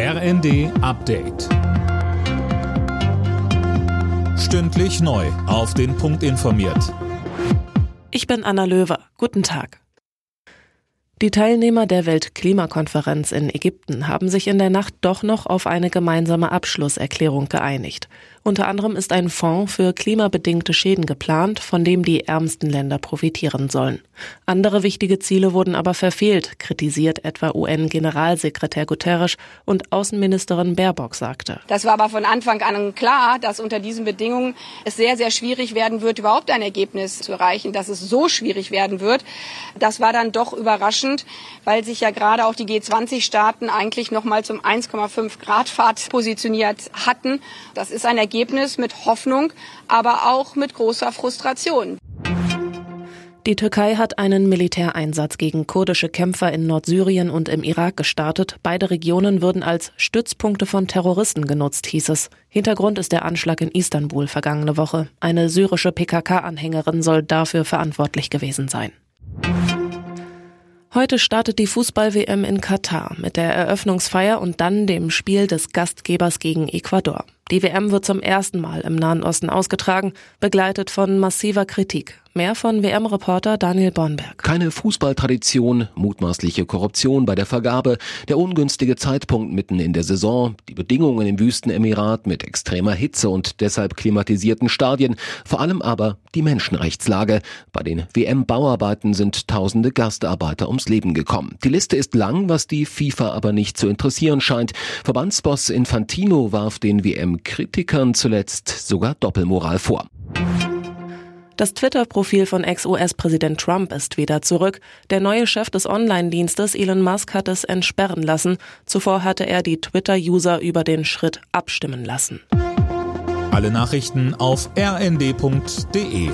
RND Update. Stündlich neu. Auf den Punkt informiert. Ich bin Anna Löwer. Guten Tag. Die Teilnehmer der Weltklimakonferenz in Ägypten haben sich in der Nacht doch noch auf eine gemeinsame Abschlusserklärung geeinigt. Unter anderem ist ein Fonds für klimabedingte Schäden geplant, von dem die ärmsten Länder profitieren sollen. Andere wichtige Ziele wurden aber verfehlt, kritisiert etwa UN-Generalsekretär Guterres und Außenministerin Baerbock sagte. Das war aber von Anfang an klar, dass unter diesen Bedingungen es sehr, sehr schwierig werden wird, überhaupt ein Ergebnis zu erreichen. Dass es so schwierig werden wird, das war dann doch überraschend, weil sich ja gerade auch die G20-Staaten eigentlich noch mal zum 1,5 Grad Pfad positioniert hatten. Das ist ein Ergebnis, Ergebnis mit Hoffnung, aber auch mit großer Frustration. Die Türkei hat einen Militäreinsatz gegen kurdische Kämpfer in Nordsyrien und im Irak gestartet. Beide Regionen würden als Stützpunkte von Terroristen genutzt, hieß es. Hintergrund ist der Anschlag in Istanbul vergangene Woche. Eine syrische PKK-Anhängerin soll dafür verantwortlich gewesen sein. Heute startet die Fußball-WM in Katar mit der Eröffnungsfeier und dann dem Spiel des Gastgebers gegen Ecuador. Die WM wird zum ersten Mal im Nahen Osten ausgetragen, begleitet von massiver Kritik. Mehr von WM-Reporter Daniel Bornberg. Keine Fußballtradition, mutmaßliche Korruption bei der Vergabe, der ungünstige Zeitpunkt mitten in der Saison, die Bedingungen im Wüstenemirat mit extremer Hitze und deshalb klimatisierten Stadien, vor allem aber die Menschenrechtslage. Bei den WM-Bauarbeiten sind tausende Gastarbeiter ums Leben gekommen. Die Liste ist lang, was die FIFA aber nicht zu interessieren scheint. Verbandsboss Infantino warf den WM-Kritikern zuletzt sogar Doppelmoral vor. Das Twitter-Profil von Ex-US-Präsident Trump ist wieder zurück. Der neue Chef des Online-Dienstes Elon Musk hat es entsperren lassen. Zuvor hatte er die Twitter-User über den Schritt abstimmen lassen. Alle Nachrichten auf rnd.de